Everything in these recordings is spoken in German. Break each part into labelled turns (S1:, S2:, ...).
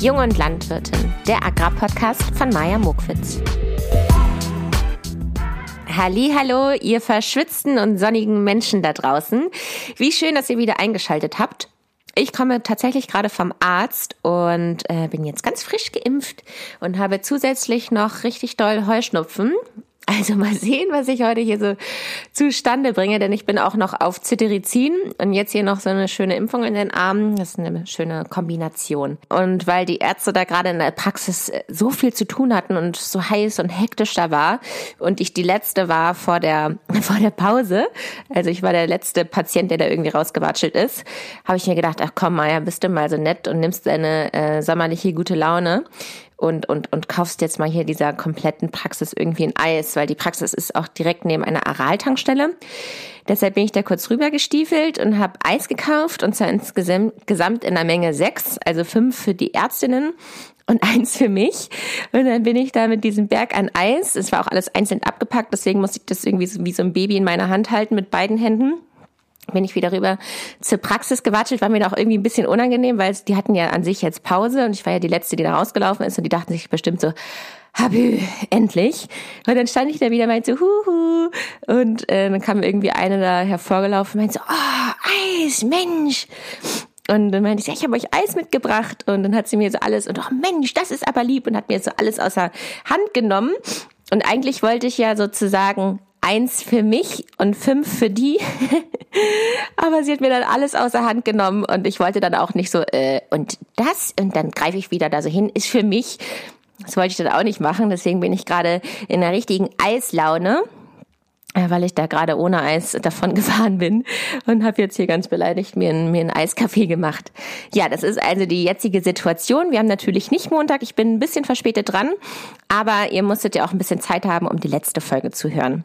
S1: Jung und Landwirtin, der Agrarpodcast von Maja Mokwitz. Hallo, ihr verschwitzten und sonnigen Menschen da draußen. Wie schön, dass ihr wieder eingeschaltet habt. Ich komme tatsächlich gerade vom Arzt und äh, bin jetzt ganz frisch geimpft und habe zusätzlich noch richtig doll Heuschnupfen. Also mal sehen, was ich heute hier so zustande bringe, denn ich bin auch noch auf Cetirizin und jetzt hier noch so eine schöne Impfung in den Armen. Das ist eine schöne Kombination. Und weil die Ärzte da gerade in der Praxis äh, so viel zu tun hatten und so heiß und hektisch da war und ich die letzte war vor der, vor der Pause, also ich war der letzte Patient, der da irgendwie rausgewatschelt ist, habe ich mir gedacht, ach komm Maja, bist du mal so nett und nimmst deine äh, sommerliche gute Laune und, und, und kaufst jetzt mal hier dieser kompletten Praxis irgendwie ein Eis, weil die Praxis ist auch direkt neben einer Aral-Tankstelle. Deshalb bin ich da kurz rüber gestiefelt und habe Eis gekauft und zwar insgesamt in der Menge sechs, also fünf für die Ärztinnen und eins für mich. Und dann bin ich da mit diesem Berg an Eis. Es war auch alles einzeln abgepackt, deswegen musste ich das irgendwie so wie so ein Baby in meiner Hand halten mit beiden Händen bin ich wieder rüber zur Praxis gewatschelt, war mir da auch irgendwie ein bisschen unangenehm, weil die hatten ja an sich jetzt Pause und ich war ja die Letzte, die da rausgelaufen ist und die dachten sich bestimmt so, Habü, endlich. Und dann stand ich da wieder, meinte so, huhu. Und äh, dann kam irgendwie eine da hervorgelaufen, meinte so, oh, Eis, Mensch. Und dann meinte ich, ja, ich habe euch Eis mitgebracht. Und dann hat sie mir so alles, und oh Mensch, das ist aber lieb. Und hat mir so alles aus der Hand genommen. Und eigentlich wollte ich ja sozusagen eins für mich und fünf für die. Aber sie hat mir dann alles außer Hand genommen und ich wollte dann auch nicht so, äh, und das, und dann greife ich wieder da so hin, ist für mich. Das wollte ich dann auch nicht machen, deswegen bin ich gerade in der richtigen Eislaune. Äh, weil ich da gerade ohne Eis davon gefahren bin und habe jetzt hier ganz beleidigt mir einen, mir einen Eiskaffee gemacht. Ja, das ist also die jetzige Situation. Wir haben natürlich nicht Montag, ich bin ein bisschen verspätet dran, aber ihr musstet ja auch ein bisschen Zeit haben, um die letzte Folge zu hören.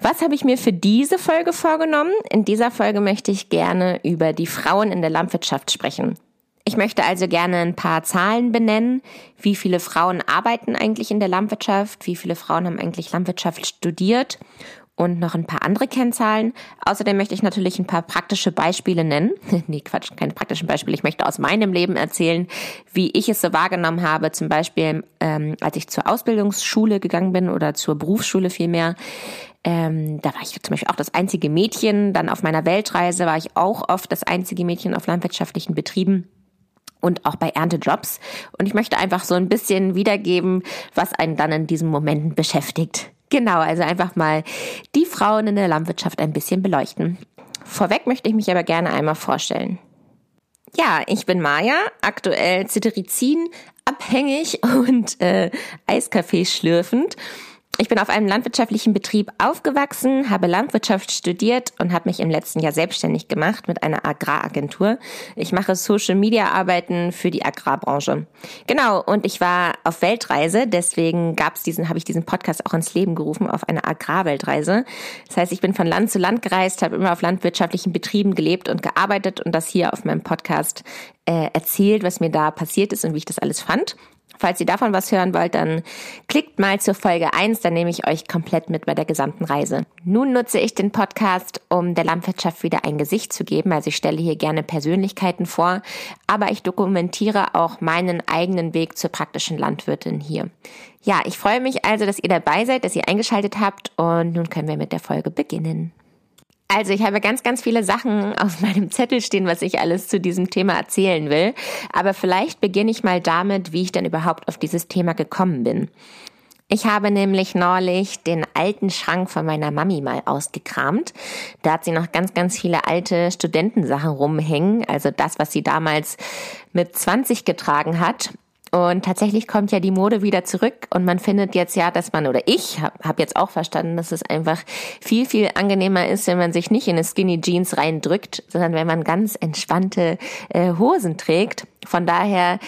S1: Was habe ich mir für diese Folge vorgenommen? In dieser Folge möchte ich gerne über die Frauen in der Landwirtschaft sprechen. Ich möchte also gerne ein paar Zahlen benennen. Wie viele Frauen arbeiten eigentlich in der Landwirtschaft? Wie viele Frauen haben eigentlich Landwirtschaft studiert? Und noch ein paar andere Kennzahlen. Außerdem möchte ich natürlich ein paar praktische Beispiele nennen. nee, Quatsch, keine praktischen Beispiele. Ich möchte aus meinem Leben erzählen, wie ich es so wahrgenommen habe. Zum Beispiel, ähm, als ich zur Ausbildungsschule gegangen bin oder zur Berufsschule vielmehr. Ähm, da war ich zum Beispiel auch das einzige Mädchen. Dann auf meiner Weltreise war ich auch oft das einzige Mädchen auf landwirtschaftlichen Betrieben und auch bei Erntejobs. Und ich möchte einfach so ein bisschen wiedergeben, was einen dann in diesen Momenten beschäftigt. Genau, also einfach mal die Frauen in der Landwirtschaft ein bisschen beleuchten. Vorweg möchte ich mich aber gerne einmal vorstellen. Ja, ich bin Maja, aktuell Cetirizin abhängig und äh, Eiskaffee schlürfend ich bin auf einem landwirtschaftlichen Betrieb aufgewachsen, habe Landwirtschaft studiert und habe mich im letzten Jahr selbstständig gemacht mit einer Agraragentur. Ich mache Social Media Arbeiten für die Agrarbranche. Genau, und ich war auf Weltreise, deswegen gab's diesen, habe ich diesen Podcast auch ins Leben gerufen, auf eine Agrarweltreise. Das heißt, ich bin von Land zu Land gereist, habe immer auf landwirtschaftlichen Betrieben gelebt und gearbeitet und das hier auf meinem Podcast äh, erzählt, was mir da passiert ist und wie ich das alles fand. Falls ihr davon was hören wollt, dann klickt mal zur Folge 1, dann nehme ich euch komplett mit bei der gesamten Reise. Nun nutze ich den Podcast, um der Landwirtschaft wieder ein Gesicht zu geben. Also ich stelle hier gerne Persönlichkeiten vor, aber ich dokumentiere auch meinen eigenen Weg zur praktischen Landwirtin hier. Ja, ich freue mich also, dass ihr dabei seid, dass ihr eingeschaltet habt und nun können wir mit der Folge beginnen. Also ich habe ganz, ganz viele Sachen auf meinem Zettel stehen, was ich alles zu diesem Thema erzählen will. Aber vielleicht beginne ich mal damit, wie ich denn überhaupt auf dieses Thema gekommen bin. Ich habe nämlich neulich den alten Schrank von meiner Mami mal ausgekramt. Da hat sie noch ganz, ganz viele alte Studentensachen rumhängen. Also das, was sie damals mit 20 getragen hat. Und tatsächlich kommt ja die Mode wieder zurück und man findet jetzt ja, dass man, oder ich habe hab jetzt auch verstanden, dass es einfach viel, viel angenehmer ist, wenn man sich nicht in eine Skinny Jeans reindrückt, sondern wenn man ganz entspannte äh, Hosen trägt. Von daher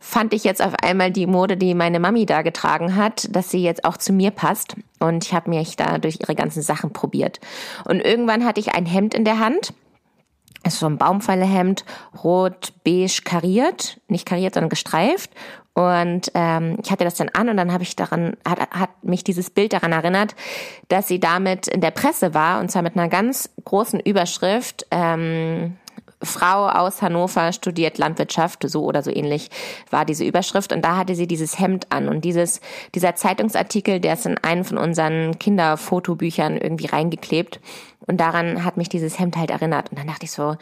S1: fand ich jetzt auf einmal die Mode, die meine Mami da getragen hat, dass sie jetzt auch zu mir passt. Und ich habe mich da durch ihre ganzen Sachen probiert. Und irgendwann hatte ich ein Hemd in der Hand ist so ein Baumfallehemd, rot, beige kariert, nicht kariert, sondern gestreift. Und ähm, ich hatte das dann an und dann habe ich daran, hat, hat mich dieses Bild daran erinnert, dass sie damit in der Presse war und zwar mit einer ganz großen Überschrift, ähm, Frau aus Hannover studiert Landwirtschaft, so oder so ähnlich war diese Überschrift. Und da hatte sie dieses Hemd an. Und dieses, dieser Zeitungsartikel, der ist in einen von unseren Kinderfotobüchern irgendwie reingeklebt. Und daran hat mich dieses Hemd halt erinnert. Und dann dachte ich so,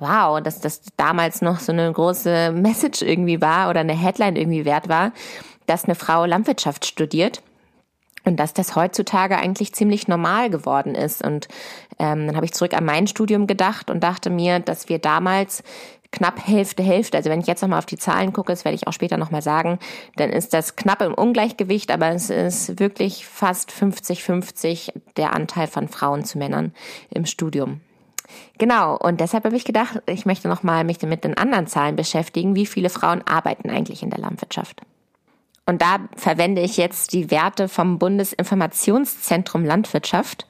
S1: wow, dass das damals noch so eine große Message irgendwie war oder eine Headline irgendwie wert war, dass eine Frau Landwirtschaft studiert. Und dass das heutzutage eigentlich ziemlich normal geworden ist. Und ähm, dann habe ich zurück an mein Studium gedacht und dachte mir, dass wir damals knapp Hälfte, Hälfte, also wenn ich jetzt nochmal auf die Zahlen gucke, das werde ich auch später nochmal sagen, dann ist das knapp im Ungleichgewicht, aber es ist wirklich fast 50-50 der Anteil von Frauen zu Männern im Studium. Genau, und deshalb habe ich gedacht, ich möchte nochmal mich mit den anderen Zahlen beschäftigen, wie viele Frauen arbeiten eigentlich in der Landwirtschaft. Und da verwende ich jetzt die Werte vom Bundesinformationszentrum Landwirtschaft.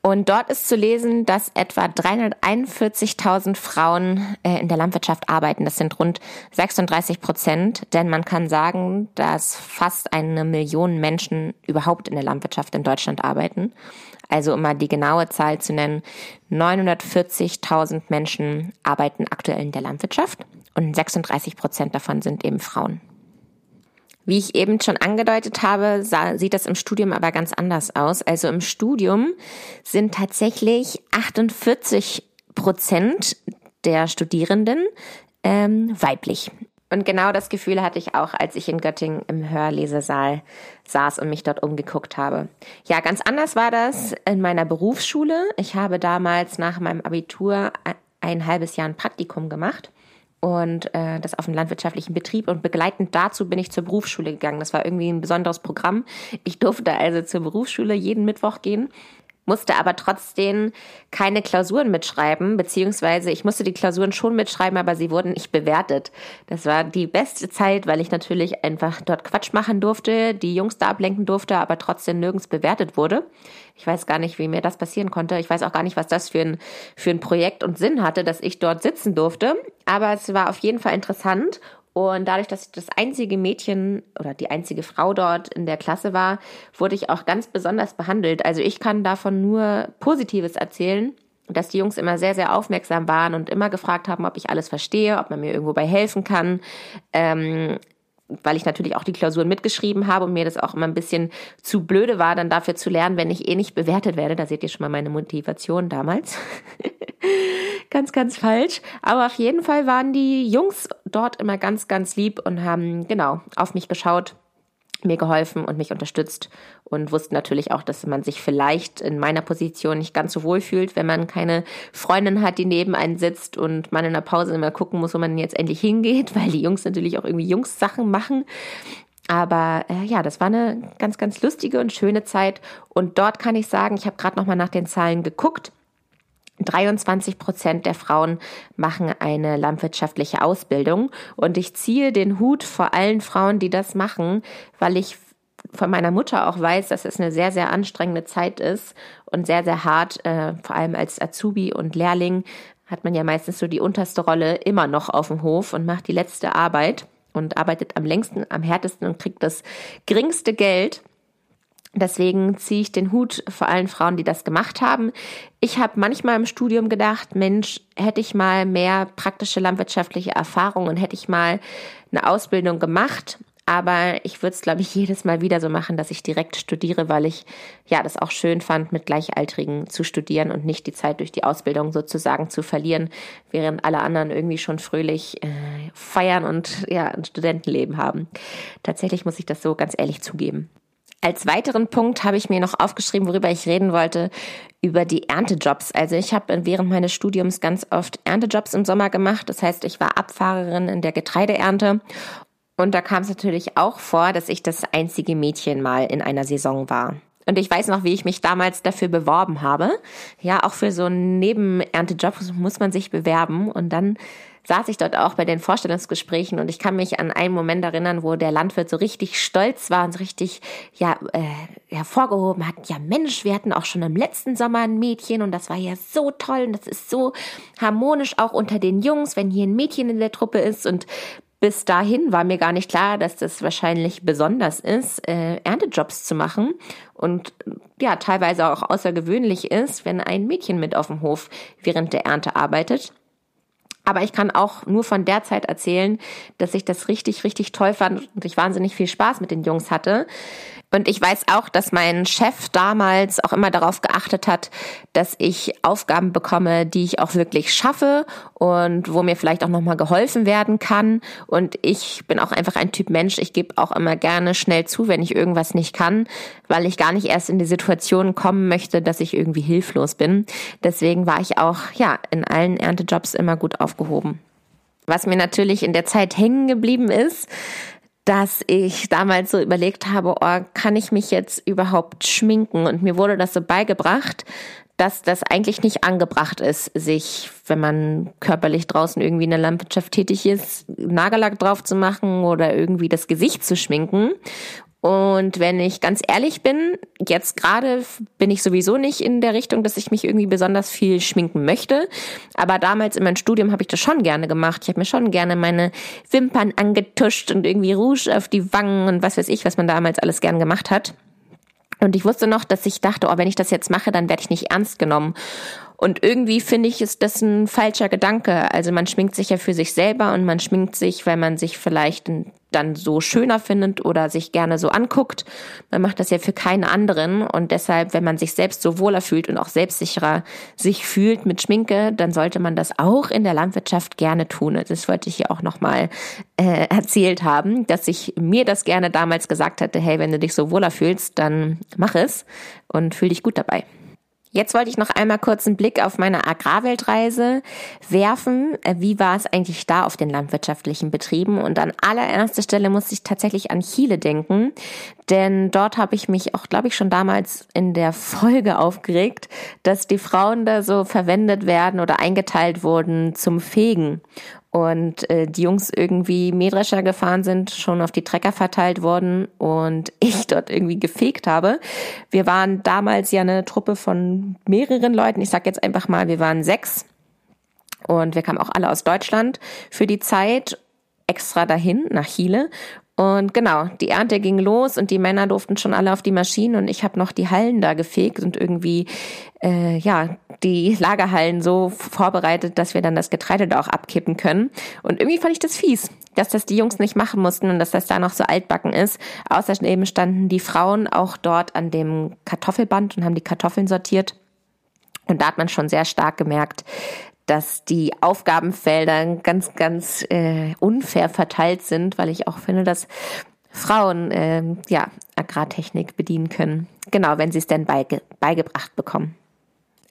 S1: Und dort ist zu lesen, dass etwa 341.000 Frauen äh, in der Landwirtschaft arbeiten. Das sind rund 36 Prozent, denn man kann sagen, dass fast eine Million Menschen überhaupt in der Landwirtschaft in Deutschland arbeiten. Also um mal die genaue Zahl zu nennen, 940.000 Menschen arbeiten aktuell in der Landwirtschaft und 36 Prozent davon sind eben Frauen. Wie ich eben schon angedeutet habe, sah, sieht das im Studium aber ganz anders aus. Also im Studium sind tatsächlich 48 Prozent der Studierenden ähm, weiblich. Und genau das Gefühl hatte ich auch, als ich in Göttingen im Hörlesesaal saß und mich dort umgeguckt habe. Ja, ganz anders war das in meiner Berufsschule. Ich habe damals nach meinem Abitur ein halbes Jahr ein Praktikum gemacht und äh, das auf dem landwirtschaftlichen Betrieb und begleitend dazu bin ich zur Berufsschule gegangen. Das war irgendwie ein besonderes Programm. Ich durfte also zur Berufsschule jeden Mittwoch gehen musste aber trotzdem keine Klausuren mitschreiben, beziehungsweise ich musste die Klausuren schon mitschreiben, aber sie wurden nicht bewertet. Das war die beste Zeit, weil ich natürlich einfach dort Quatsch machen durfte, die Jungs da ablenken durfte, aber trotzdem nirgends bewertet wurde. Ich weiß gar nicht, wie mir das passieren konnte. Ich weiß auch gar nicht, was das für ein, für ein Projekt und Sinn hatte, dass ich dort sitzen durfte. Aber es war auf jeden Fall interessant und dadurch, dass ich das einzige Mädchen oder die einzige Frau dort in der Klasse war, wurde ich auch ganz besonders behandelt. Also ich kann davon nur Positives erzählen, dass die Jungs immer sehr, sehr aufmerksam waren und immer gefragt haben, ob ich alles verstehe, ob man mir irgendwo bei helfen kann. Ähm, weil ich natürlich auch die Klausuren mitgeschrieben habe und mir das auch immer ein bisschen zu blöde war, dann dafür zu lernen, wenn ich eh nicht bewertet werde. Da seht ihr schon mal meine Motivation damals. ganz, ganz falsch. Aber auf jeden Fall waren die Jungs dort immer ganz, ganz lieb und haben genau auf mich geschaut mir geholfen und mich unterstützt und wussten natürlich auch, dass man sich vielleicht in meiner Position nicht ganz so wohl fühlt, wenn man keine Freundin hat, die neben einen sitzt und man in der Pause immer gucken muss, wo man jetzt endlich hingeht, weil die Jungs natürlich auch irgendwie Jungs-Sachen machen. Aber äh, ja, das war eine ganz, ganz lustige und schöne Zeit. Und dort kann ich sagen, ich habe gerade noch mal nach den Zahlen geguckt. 23 Prozent der Frauen machen eine landwirtschaftliche Ausbildung. Und ich ziehe den Hut vor allen Frauen, die das machen, weil ich von meiner Mutter auch weiß, dass es eine sehr, sehr anstrengende Zeit ist und sehr, sehr hart, äh, vor allem als Azubi und Lehrling hat man ja meistens so die unterste Rolle immer noch auf dem Hof und macht die letzte Arbeit und arbeitet am längsten, am härtesten und kriegt das geringste Geld. Deswegen ziehe ich den Hut vor allen Frauen, die das gemacht haben. Ich habe manchmal im Studium gedacht, Mensch, hätte ich mal mehr praktische landwirtschaftliche Erfahrung und hätte ich mal eine Ausbildung gemacht. Aber ich würde es, glaube ich, jedes Mal wieder so machen, dass ich direkt studiere, weil ich ja das auch schön fand, mit Gleichaltrigen zu studieren und nicht die Zeit durch die Ausbildung sozusagen zu verlieren, während alle anderen irgendwie schon fröhlich äh, feiern und ja ein Studentenleben haben. Tatsächlich muss ich das so ganz ehrlich zugeben. Als weiteren Punkt habe ich mir noch aufgeschrieben, worüber ich reden wollte, über die Erntejobs. Also ich habe während meines Studiums ganz oft Erntejobs im Sommer gemacht. Das heißt, ich war Abfahrerin in der Getreideernte. Und da kam es natürlich auch vor, dass ich das einzige Mädchen mal in einer Saison war. Und ich weiß noch, wie ich mich damals dafür beworben habe. Ja, auch für so einen Nebenerntejob muss man sich bewerben. Und dann saß ich dort auch bei den Vorstellungsgesprächen und ich kann mich an einen Moment erinnern, wo der Landwirt so richtig stolz war und so richtig ja äh, hervorgehoben hat, ja Mensch, wir hatten auch schon im letzten Sommer ein Mädchen und das war ja so toll und das ist so harmonisch auch unter den Jungs, wenn hier ein Mädchen in der Truppe ist und bis dahin war mir gar nicht klar, dass das wahrscheinlich besonders ist, äh, Erntejobs zu machen und ja, teilweise auch außergewöhnlich ist, wenn ein Mädchen mit auf dem Hof während der Ernte arbeitet. Aber ich kann auch nur von der Zeit erzählen, dass ich das richtig, richtig toll fand und ich wahnsinnig viel Spaß mit den Jungs hatte. Und ich weiß auch, dass mein Chef damals auch immer darauf geachtet hat, dass ich Aufgaben bekomme, die ich auch wirklich schaffe und wo mir vielleicht auch nochmal geholfen werden kann. Und ich bin auch einfach ein Typ Mensch. Ich gebe auch immer gerne schnell zu, wenn ich irgendwas nicht kann, weil ich gar nicht erst in die Situation kommen möchte, dass ich irgendwie hilflos bin. Deswegen war ich auch, ja, in allen Erntejobs immer gut aufgehoben. Was mir natürlich in der Zeit hängen geblieben ist, dass ich damals so überlegt habe, oh, kann ich mich jetzt überhaupt schminken? Und mir wurde das so beigebracht, dass das eigentlich nicht angebracht ist, sich, wenn man körperlich draußen irgendwie in der Landwirtschaft tätig ist, Nagellack drauf zu machen oder irgendwie das Gesicht zu schminken. Und wenn ich ganz ehrlich bin, jetzt gerade bin ich sowieso nicht in der Richtung, dass ich mich irgendwie besonders viel schminken möchte. Aber damals in meinem Studium habe ich das schon gerne gemacht. Ich habe mir schon gerne meine Wimpern angetuscht und irgendwie Rouge auf die Wangen und was weiß ich, was man damals alles gern gemacht hat. Und ich wusste noch, dass ich dachte, oh, wenn ich das jetzt mache, dann werde ich nicht ernst genommen. Und irgendwie finde ich, ist das ein falscher Gedanke. Also man schminkt sich ja für sich selber und man schminkt sich, weil man sich vielleicht dann so schöner findet oder sich gerne so anguckt. Man macht das ja für keinen anderen und deshalb, wenn man sich selbst so wohler fühlt und auch selbstsicherer sich fühlt mit Schminke, dann sollte man das auch in der Landwirtschaft gerne tun. Das wollte ich hier auch nochmal äh, erzählt haben, dass ich mir das gerne damals gesagt hätte, hey, wenn du dich so wohler fühlst, dann mach es und fühl dich gut dabei. Jetzt wollte ich noch einmal kurz einen Blick auf meine Agrarweltreise werfen. Äh, wie war es eigentlich da auf den landwirtschaftlichen Betrieben? Und an allererster Stelle musste ich tatsächlich an Chile denken, denn dort habe ich mich auch, glaube ich, schon damals in der Folge aufgeregt, dass die Frauen da so verwendet werden oder eingeteilt wurden zum Fegen und äh, die Jungs irgendwie Mähdrescher gefahren sind, schon auf die Trecker verteilt worden und ich dort irgendwie gefegt habe. Wir waren damals ja eine Truppe von mehreren Leuten. Ich sag jetzt einfach mal, wir waren sechs und wir kamen auch alle aus Deutschland für die Zeit extra dahin nach Chile und genau, die Ernte ging los und die Männer durften schon alle auf die Maschinen und ich habe noch die Hallen da gefegt und irgendwie äh, ja die Lagerhallen so vorbereitet, dass wir dann das Getreide da auch abkippen können. Und irgendwie fand ich das fies, dass das die Jungs nicht machen mussten und dass das da noch so altbacken ist. Außerdem standen die Frauen auch dort an dem Kartoffelband und haben die Kartoffeln sortiert. Und da hat man schon sehr stark gemerkt, dass die Aufgabenfelder ganz, ganz äh, unfair verteilt sind, weil ich auch finde, dass Frauen äh, ja Agrartechnik bedienen können. Genau, wenn sie es denn beige beigebracht bekommen.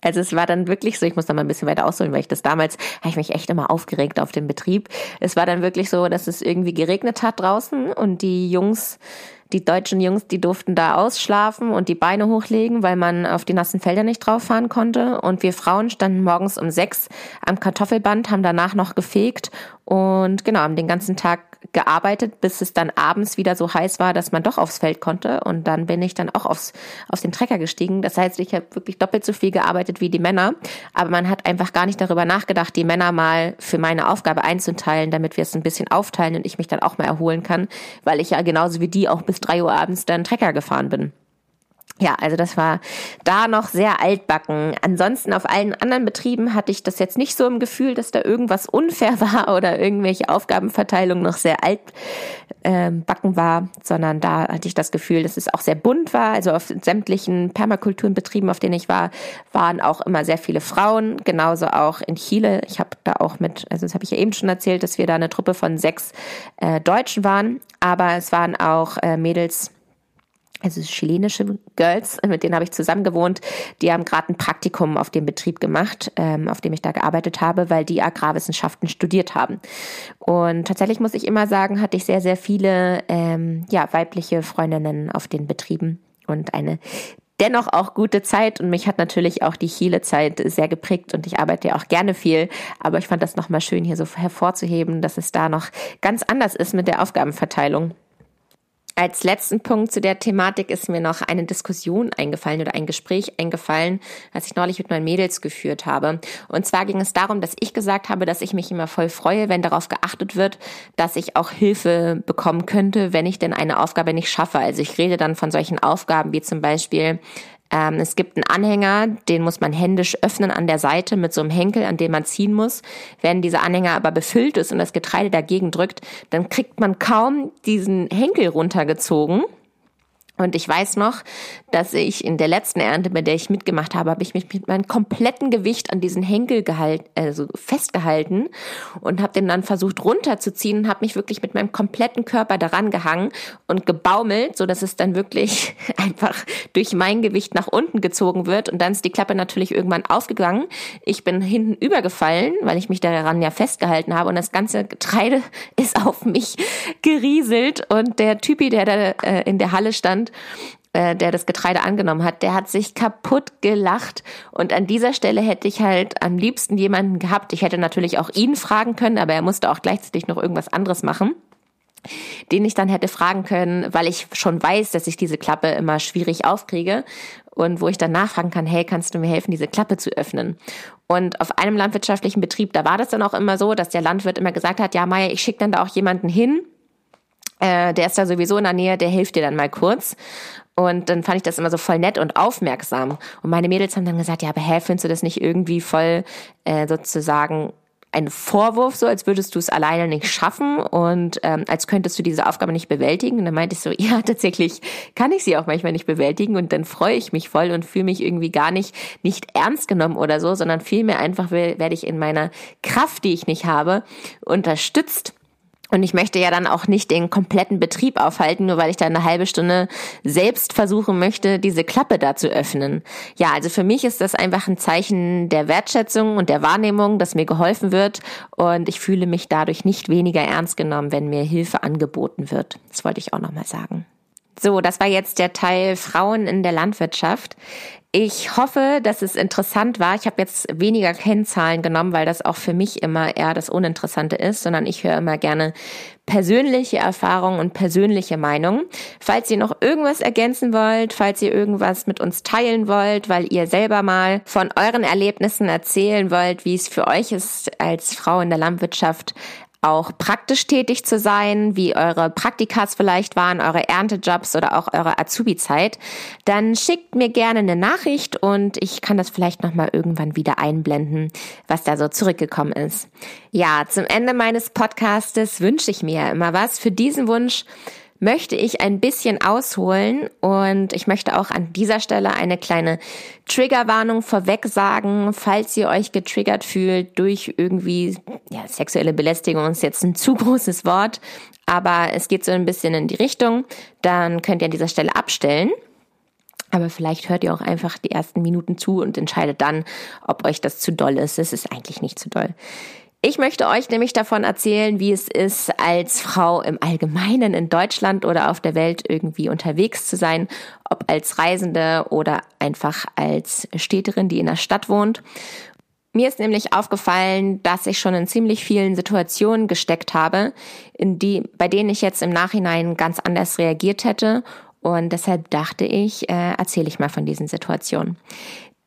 S1: Also es war dann wirklich so, ich muss da mal ein bisschen weiter ausholen, weil ich das damals, habe ich mich echt immer aufgeregt auf dem Betrieb. Es war dann wirklich so, dass es irgendwie geregnet hat draußen und die Jungs die deutschen Jungs, die durften da ausschlafen und die Beine hochlegen, weil man auf die nassen Felder nicht drauf fahren konnte. Und wir Frauen standen morgens um sechs am Kartoffelband, haben danach noch gefegt und genau, haben den ganzen Tag gearbeitet, bis es dann abends wieder so heiß war, dass man doch aufs Feld konnte. Und dann bin ich dann auch aufs, auf den Trecker gestiegen. Das heißt, ich habe wirklich doppelt so viel gearbeitet wie die Männer. Aber man hat einfach gar nicht darüber nachgedacht, die Männer mal für meine Aufgabe einzuteilen, damit wir es ein bisschen aufteilen und ich mich dann auch mal erholen kann, weil ich ja genauso wie die auch bis drei Uhr abends dann Trecker gefahren bin. Ja, also das war da noch sehr altbacken. Ansonsten auf allen anderen Betrieben hatte ich das jetzt nicht so im Gefühl, dass da irgendwas unfair war oder irgendwelche Aufgabenverteilung noch sehr altbacken ähm, war, sondern da hatte ich das Gefühl, dass es auch sehr bunt war. Also auf sämtlichen Permakulturenbetrieben, auf denen ich war, waren auch immer sehr viele Frauen. Genauso auch in Chile. Ich habe da auch mit, also das habe ich ja eben schon erzählt, dass wir da eine Truppe von sechs äh, Deutschen waren, aber es waren auch äh, Mädels also chilenische Girls, mit denen habe ich zusammen gewohnt, die haben gerade ein Praktikum auf dem Betrieb gemacht, ähm, auf dem ich da gearbeitet habe, weil die Agrarwissenschaften studiert haben. Und tatsächlich muss ich immer sagen, hatte ich sehr, sehr viele ähm, ja, weibliche Freundinnen auf den Betrieben und eine dennoch auch gute Zeit und mich hat natürlich auch die Chile-Zeit sehr geprägt und ich arbeite ja auch gerne viel, aber ich fand das nochmal schön hier so hervorzuheben, dass es da noch ganz anders ist mit der Aufgabenverteilung. Als letzten Punkt zu der Thematik ist mir noch eine Diskussion eingefallen oder ein Gespräch eingefallen, was ich neulich mit meinen Mädels geführt habe. Und zwar ging es darum, dass ich gesagt habe, dass ich mich immer voll freue, wenn darauf geachtet wird, dass ich auch Hilfe bekommen könnte, wenn ich denn eine Aufgabe nicht schaffe. Also ich rede dann von solchen Aufgaben wie zum Beispiel Ähm, es gibt einen Anhänger, den muss man händisch öffnen an der Seite mit so einem Henkel, an dem man ziehen muss. Wenn dieser Anhänger aber befüllt ist und das Getreide dagegen drückt, dann kriegt man kaum diesen Henkel runtergezogen. Und ich weiß noch, dass ich in der letzten Ernte, bei der ich mitgemacht habe, habe ich mich mit meinem kompletten Gewicht an diesen Henkel gehalten, also festgehalten und habe den dann versucht runterzuziehen und habe mich wirklich mit meinem kompletten Körper daran gehangen und gebaumelt, so dass es dann wirklich einfach durch mein Gewicht nach unten gezogen wird. Und dann ist die Klappe natürlich irgendwann aufgegangen. Ich bin hinten übergefallen, weil ich mich daran ja festgehalten habe. Und das ganze Getreide ist auf mich gerieselt. Und der Typi, der da äh, in der Halle stand, äh, der das Getreide angenommen hat, der hat sich kaputt gelacht. Und an dieser Stelle hätte ich halt am liebsten jemanden gehabt. Ich hätte natürlich auch ihn fragen können, aber er musste auch gleichzeitig noch irgendwas anderes machen den ich dann hätte fragen können, weil ich schon weiß, dass ich diese Klappe immer schwierig aufkriege und wo ich dann nachfragen kann, hey, kannst du mir helfen, diese Klappe zu öffnen? Und auf einem landwirtschaftlichen Betrieb, da war das dann auch immer so, dass der Landwirt immer gesagt hat, ja, Maya, ich schicke dann da auch jemanden hin, äh, der ist da sowieso in der Nähe, der hilft dir dann mal kurz. Und dann fand ich das immer so voll nett und aufmerksam. Und meine Mädels haben dann gesagt, ja, aber hä, findest du das nicht irgendwie voll äh, sozusagen ein Vorwurf, so als würdest du es alleine nicht schaffen und ähm, als könntest du diese Aufgabe nicht bewältigen. Und dann meinte ich so, ja, tatsächlich kann ich sie auch manchmal nicht bewältigen und dann freue ich mich voll und fühle mich irgendwie gar nicht nicht ernst genommen oder so, sondern vielmehr einfach werde ich in meiner Kraft, die ich nicht habe, unterstützt und ich möchte ja dann auch nicht den kompletten Betrieb aufhalten, nur weil ich da eine halbe Stunde selbst versuchen möchte, diese Klappe da zu öffnen. Ja, also für mich ist das einfach ein Zeichen der Wertschätzung und der Wahrnehmung, dass mir geholfen wird. Und ich fühle mich dadurch nicht weniger ernst genommen, wenn mir Hilfe angeboten wird. Das wollte ich auch nochmal sagen. So, das war jetzt der Teil Frauen in der Landwirtschaft. Ich hoffe, dass es interessant war. Ich habe jetzt weniger Kennzahlen genommen, weil das auch für mich immer eher das Uninteressante ist, sondern ich höre immer gerne persönliche Erfahrungen und persönliche Meinungen. Falls ihr noch irgendwas ergänzen wollt, falls ihr irgendwas mit uns teilen wollt, weil ihr selber mal von euren Erlebnissen erzählen wollt, wie es für euch ist, als Frau in der Landwirtschaft auch praktisch tätig zu sein, wie eure Praktikas vielleicht waren, eure Erntejobs oder auch eure Azubi-Zeit, dann schickt mir gerne eine Nachricht und ich kann das vielleicht nochmal irgendwann wieder einblenden, was da so zurückgekommen ist. Ja, zum Ende meines Podcastes wünsche ich mir immer was. Für diesen Wunsch möchte ich ein bisschen ausholen und ich möchte auch an dieser Stelle eine kleine Triggerwarnung vorweg sagen, falls ihr euch getriggert fühlt durch irgendwie, ja, sexuelle Belästigung ist jetzt ein zu großes Wort, aber es geht so ein bisschen in die Richtung, dann könnt ihr an dieser Stelle abstellen. Aber vielleicht hört ihr auch einfach die ersten Minuten zu und entscheidet dann, ob euch das zu doll ist. Es ist eigentlich nicht zu doll. Ich möchte euch nämlich davon erzählen, wie es ist, als Frau im Allgemeinen in Deutschland oder auf der Welt irgendwie unterwegs zu sein, ob als Reisende oder einfach als Städterin, die in der Stadt wohnt. Mir ist nämlich aufgefallen, dass ich schon in ziemlich vielen Situationen gesteckt habe, in die, bei denen ich jetzt im Nachhinein ganz anders reagiert hätte. Und deshalb dachte ich, äh, erzähle ich mal von diesen Situationen.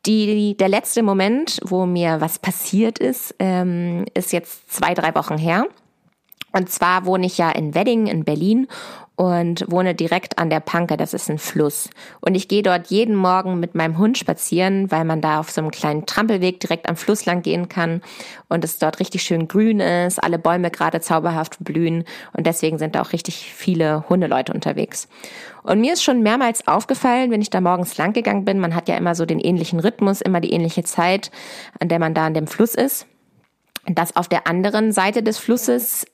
S1: Die, der letzte Moment, wo mir was passiert ist, ähm, ist jetzt zwei, drei Wochen her. Und zwar wohne ich ja in Wedding in Berlin und wohne direkt an der Panke, das ist ein Fluss. Und ich gehe dort jeden Morgen mit meinem Hund spazieren, weil man da auf so einem kleinen Trampelweg direkt am Fluss lang gehen kann und es dort richtig schön grün ist, alle Bäume gerade zauberhaft blühen und deswegen sind da auch richtig viele Hundeleute unterwegs. Und mir ist schon mehrmals aufgefallen, wenn ich da morgens lang gegangen bin, man hat ja immer so den ähnlichen Rhythmus, immer die ähnliche Zeit, an der man da an dem Fluss ist, dass auf der anderen Seite des Flusses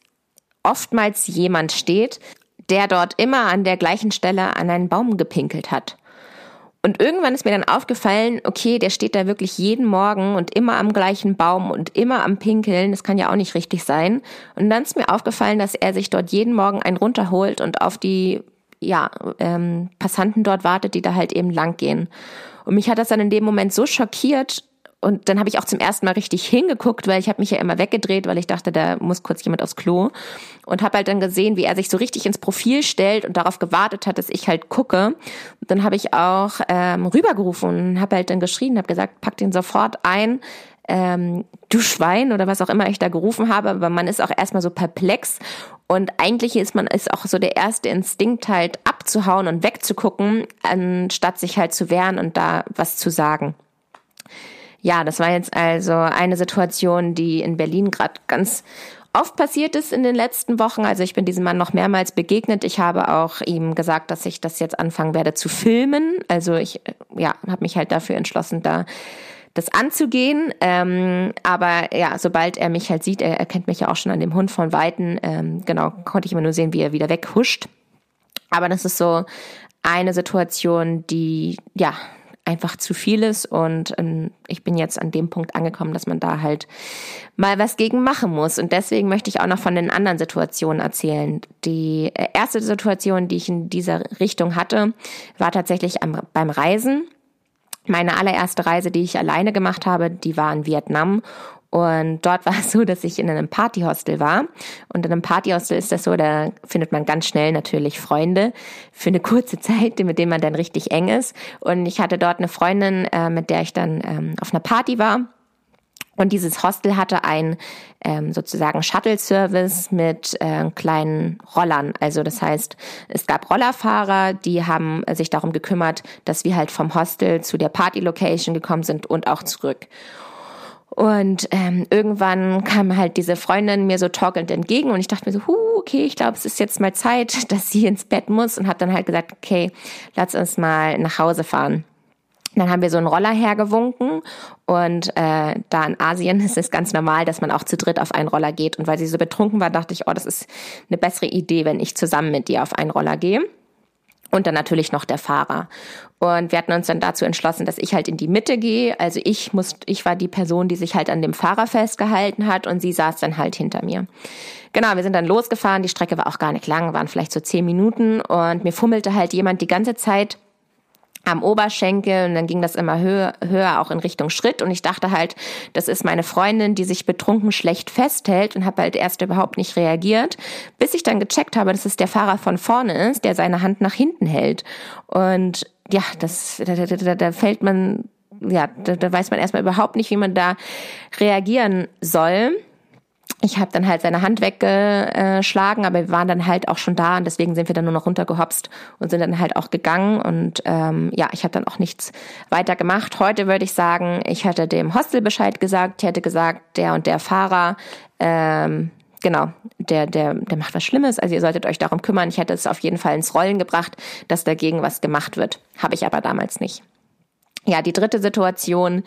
S1: oftmals jemand steht der dort immer an der gleichen Stelle an einen Baum gepinkelt hat. Und irgendwann ist mir dann aufgefallen, okay, der steht da wirklich jeden Morgen und immer am gleichen Baum und immer am Pinkeln. Das kann ja auch nicht richtig sein. Und dann ist mir aufgefallen, dass er sich dort jeden Morgen einen runterholt und auf die ja, ähm, Passanten dort wartet, die da halt eben lang gehen. Und mich hat das dann in dem Moment so schockiert, und dann habe ich auch zum ersten Mal richtig hingeguckt, weil ich habe mich ja immer weggedreht, weil ich dachte, da muss kurz jemand aufs Klo. Und habe halt dann gesehen, wie er sich so richtig ins Profil stellt und darauf gewartet hat, dass ich halt gucke. Und dann habe ich auch ähm, rübergerufen und habe halt dann geschrien, habe gesagt, pack den sofort ein, ähm, du Schwein oder was auch immer ich da gerufen habe. Aber man ist auch erstmal so perplex Und eigentlich ist man ist auch so der erste Instinkt halt abzuhauen und wegzugucken, anstatt sich halt zu wehren und da was zu sagen. Ja, das war jetzt also eine Situation, die in Berlin gerade ganz oft passiert ist in den letzten Wochen. Also ich bin diesem Mann noch mehrmals begegnet. Ich habe auch ihm gesagt, dass ich das jetzt anfangen werde zu filmen. Also ich ja, habe mich halt dafür entschlossen, da das anzugehen. Ähm, aber ja, sobald er mich halt sieht, er erkennt mich ja auch schon an dem Hund von Weitem, ähm, genau, konnte ich immer nur sehen, wie er wieder weghuscht. Aber das ist so eine Situation, die ja einfach zu viel ist und ähm, ich bin jetzt an dem Punkt angekommen, dass man da halt mal was gegen machen muss und deswegen möchte ich auch noch von den anderen Situationen erzählen. Die äh, erste Situation, die ich in dieser Richtung hatte, war tatsächlich am, beim Reisen. Meine allererste Reise, die ich alleine gemacht habe, die war in Vietnam und dort war es so, dass ich in einem Partyhostel war. Und in einem Partyhostel ist das so, da findet man ganz schnell natürlich Freunde für eine kurze Zeit, mit denen man dann richtig eng ist. Und ich hatte dort eine Freundin, äh, mit der ich dann ähm, auf einer Party war. Und dieses Hostel hatte einen ähm, sozusagen Shuttle-Service mit äh, kleinen Rollern. Also das heißt, es gab Rollerfahrer, die haben sich darum gekümmert, dass wir halt vom Hostel zu der Party-Location gekommen sind und auch zurück. Und ähm, irgendwann kam halt diese Freundin mir so torkelnd entgegen und ich dachte mir so, huh, okay, ich glaube, es ist jetzt mal Zeit, dass sie ins Bett muss und habe dann halt gesagt, okay, lass uns mal nach Hause fahren. Dann haben wir so einen Roller hergewunken und äh, da in Asien ist es ganz normal, dass man auch zu dritt auf einen Roller geht. Und weil sie so betrunken war, dachte ich, oh, das ist eine bessere Idee, wenn ich zusammen mit dir auf einen Roller gehe und dann natürlich noch der Fahrer. Und wir hatten uns dann dazu entschlossen, dass ich halt in die Mitte gehe. Also ich muss, ich war die Person, die sich halt an dem Fahrer festgehalten hat und sie saß dann halt hinter mir. Genau, wir sind dann losgefahren. Die Strecke war auch gar nicht lang, waren vielleicht so zehn Minuten und mir fummelte halt jemand die ganze Zeit am Oberschenkel und dann ging das immer höher, höher auch in Richtung Schritt. Und ich dachte halt, das ist meine Freundin, die sich betrunken schlecht festhält und habe halt erst überhaupt nicht reagiert, bis ich dann gecheckt habe, dass es der Fahrer von vorne ist, der seine Hand nach hinten hält. Und ja, das da, da, da, da fällt man ja, da, da weiß man erstmal überhaupt nicht, wie man da reagieren soll ich habe dann halt seine Hand weggeschlagen, aber wir waren dann halt auch schon da und deswegen sind wir dann nur noch runtergehopst und sind dann halt auch gegangen und ähm, ja, ich habe dann auch nichts weiter gemacht. Heute würde ich sagen, ich hätte dem Hostel Bescheid gesagt, ich hätte gesagt, der und der Fahrer, ähm, genau, der, der, der macht was Schlimmes, also ihr solltet euch darum kümmern. Ich hätte es auf jeden Fall ins Rollen gebracht, dass dagegen was gemacht wird. Habe ich aber damals nicht. Ja, die dritte Situation,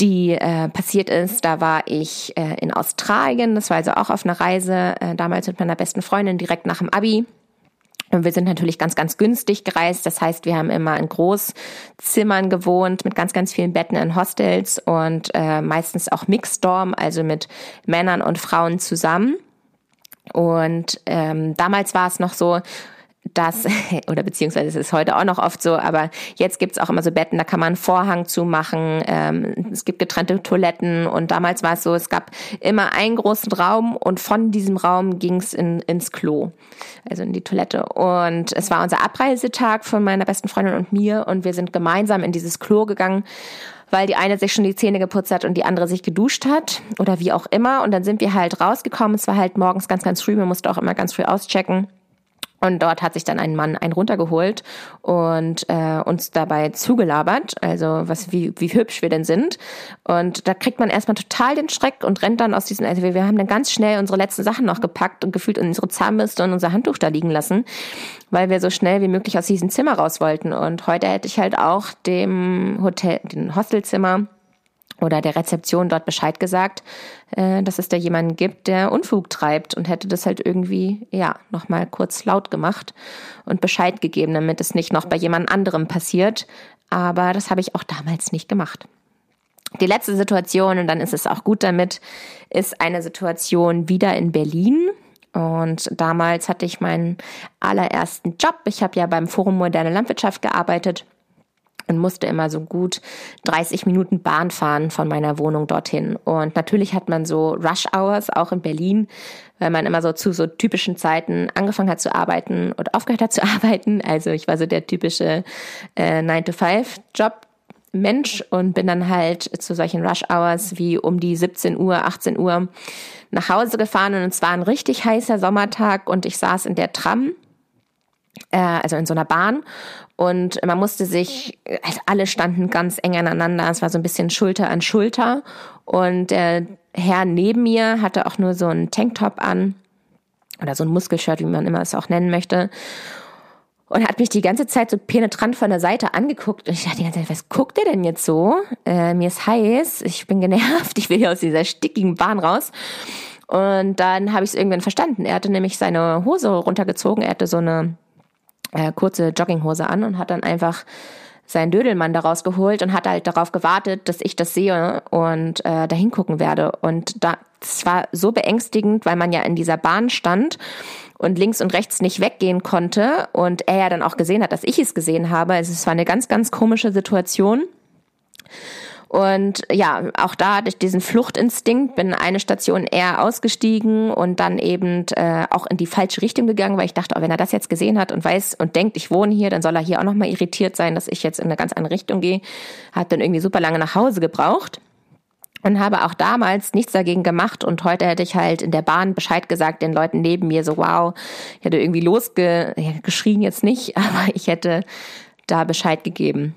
S1: die äh, passiert ist. Da war ich äh, in Australien, das war also auch auf einer Reise, äh, damals mit meiner besten Freundin direkt nach dem Abi. Und wir sind natürlich ganz, ganz günstig gereist. Das heißt, wir haben immer in Großzimmern gewohnt, mit ganz, ganz vielen Betten in Hostels und äh, meistens auch Mixed Dorm, also mit Männern und Frauen zusammen. Und ähm, damals war es noch so, das, oder beziehungsweise es ist heute auch noch oft so, aber jetzt gibt's auch immer so Betten, da kann man einen Vorhang zumachen, ähm, es gibt getrennte Toiletten und damals war es so, es gab immer einen großen Raum und von diesem Raum ging's in, ins Klo, also in die Toilette. Und es war unser Abreisetag von meiner besten Freundin und mir und wir sind gemeinsam in dieses Klo gegangen weil die eine sich schon die Zähne geputzt hat und die andere sich geduscht hat oder wie auch immer. Und dann sind wir halt rausgekommen. Es war halt morgens ganz, ganz früh. Man musste auch immer ganz früh auschecken. Und dort hat sich dann ein Mann einen runtergeholt und äh, uns dabei zugelabert, also was wie, wie hübsch wir denn sind. Und da kriegt man erstmal total den Schreck und rennt dann aus diesen, also wir, wir haben dann ganz schnell unsere letzten Sachen noch gepackt und gefühlt unsere Zahnbürste und unser Handtuch da liegen lassen, weil wir so schnell wie möglich aus diesem Zimmer raus wollten. Und heute hätte ich halt auch dem Hotel, dem Hostelzimmer oder der Rezeption dort Bescheid gesagt, äh, dass es da jemanden gibt, der Unfug treibt und hätte das halt irgendwie, ja, nochmal kurz laut gemacht und Bescheid gegeben, damit es nicht noch bei jemand anderem passiert. Aber das habe ich auch damals nicht gemacht. Die letzte Situation, und dann ist es auch gut damit, ist eine Situation wieder in Berlin. Und damals hatte ich meinen allerersten Job. Ich habe ja beim Forum Moderne Landwirtschaft gearbeitet und musste immer so gut 30 Minuten Bahn fahren von meiner Wohnung dorthin. Und natürlich hat man so Rush Hours, auch in Berlin, weil man immer so zu so typischen Zeiten angefangen hat zu arbeiten und aufgehört hat zu arbeiten. Also ich war so der typische äh, 9-to-5-Job Mensch und bin dann halt zu solchen Rush Hours wie um die 17 Uhr, 18 Uhr nach Hause gefahren und es war ein richtig heißer Sommertag und ich saß in der Tram äh, also in so einer Bahn. Und man musste sich, also alle standen ganz eng aneinander. Es war so ein bisschen Schulter an Schulter. Und der Herr neben mir hatte auch nur so einen Tanktop an oder so ein Muskelshirt, wie man immer es auch nennen möchte. Und hat mich die ganze Zeit so penetrant von der Seite angeguckt. Und ich dachte die ganze Zeit, was guckt der denn jetzt so? Äh, mir ist heiß, ich bin genervt, ich will hier aus dieser stickigen Bahn raus. Und dann habe ich es irgendwann verstanden. Er hatte nämlich seine Hose runtergezogen. Er hatte so eine äh, kurze Jogginghose an und hat dann einfach seinen Dödelmann daraus geholt und hat halt darauf gewartet, dass ich das sehe und äh, dahin gucken werde. Und da, das war so beängstigend, weil man ja in dieser Bahn stand und links und rechts nicht weggehen konnte und er ja dann auch gesehen hat, dass ich es gesehen habe. Also es war eine ganz, ganz komische Situation. Und ja, auch da hatte ich diesen Fluchtinstinkt, bin eine Station eher ausgestiegen und dann eben äh, auch in die falsche Richtung gegangen, weil ich dachte, oh, wenn er das jetzt gesehen hat und weiß und denkt, ich wohne hier, dann soll er hier auch nochmal irritiert sein, dass ich jetzt in eine ganz andere Richtung gehe. Hat dann irgendwie super lange nach Hause gebraucht und habe auch damals nichts dagegen gemacht und heute hätte ich halt in der Bahn Bescheid gesagt den Leuten neben mir so wow, ich hätte irgendwie losgeschrien jetzt nicht, aber ich hätte da Bescheid gegeben.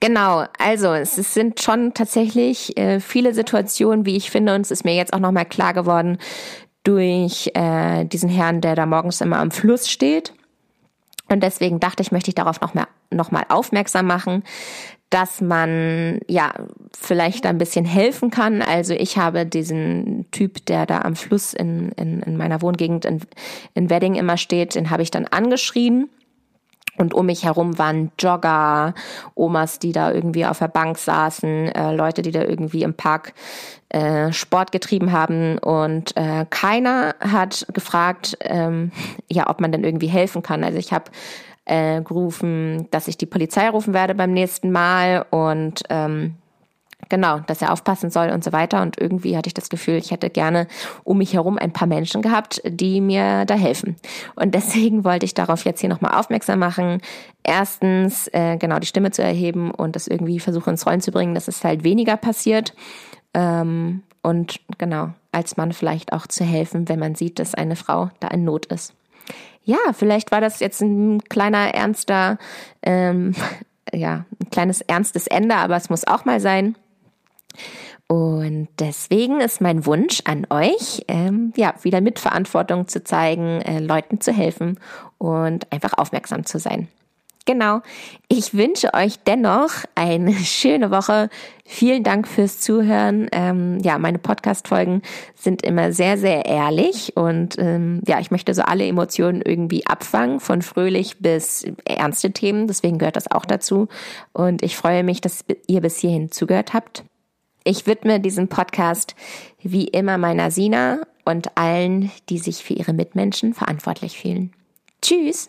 S1: Genau, also es sind schon tatsächlich äh, viele Situationen, wie ich finde, und es ist mir jetzt auch nochmal klar geworden durch äh, diesen Herrn, der da morgens immer am Fluss steht. Und deswegen dachte ich, möchte ich darauf noch, mehr, noch mal aufmerksam machen, dass man ja vielleicht ein bisschen helfen kann. Also ich habe diesen Typ, der da am Fluss in, in, in meiner Wohngegend in, in Wedding immer steht, den habe ich dann angeschrien und um mich herum waren Jogger, Omas, die da irgendwie auf der Bank saßen, äh, Leute, die da irgendwie im Park äh, Sport getrieben haben. Und äh, keiner hat gefragt, ähm, ja, ob man denn irgendwie helfen kann. Also ich habe äh, gerufen, dass ich die Polizei rufen werde beim nächsten Mal und ähm, Genau, dass er aufpassen soll und so weiter. Und irgendwie hatte ich das Gefühl, ich hätte gerne um mich herum ein paar Menschen gehabt, die mir da helfen. Und deswegen wollte ich darauf jetzt hier nochmal aufmerksam machen. Erstens, äh, genau, die Stimme zu erheben und das irgendwie versuchen ins Rollen zu bringen, dass es halt weniger passiert. Ähm, und genau, als Mann vielleicht auch zu helfen, wenn man sieht, dass eine Frau da in Not ist. Ja, vielleicht war das jetzt ein kleiner, ernster, ähm, ja, ein kleines ernstes Ende, aber es muss auch mal sein. Und deswegen ist mein Wunsch an euch, ähm, ja, wieder Mitverantwortung zu zeigen, äh, Leuten zu helfen und einfach aufmerksam zu sein. Genau. Ich wünsche euch dennoch eine schöne Woche. Vielen Dank fürs Zuhören. Ähm, ja, meine Podcast-Folgen sind immer sehr, sehr ehrlich und ähm, ja, ich möchte so alle Emotionen irgendwie abfangen, von fröhlich bis ernste Themen. Deswegen gehört das auch dazu. Und ich freue mich, dass ihr bis hierhin zugehört habt. Ich widme diesen Podcast wie immer meiner Sina und allen, die sich für ihre Mitmenschen verantwortlich fühlen. Tschüss!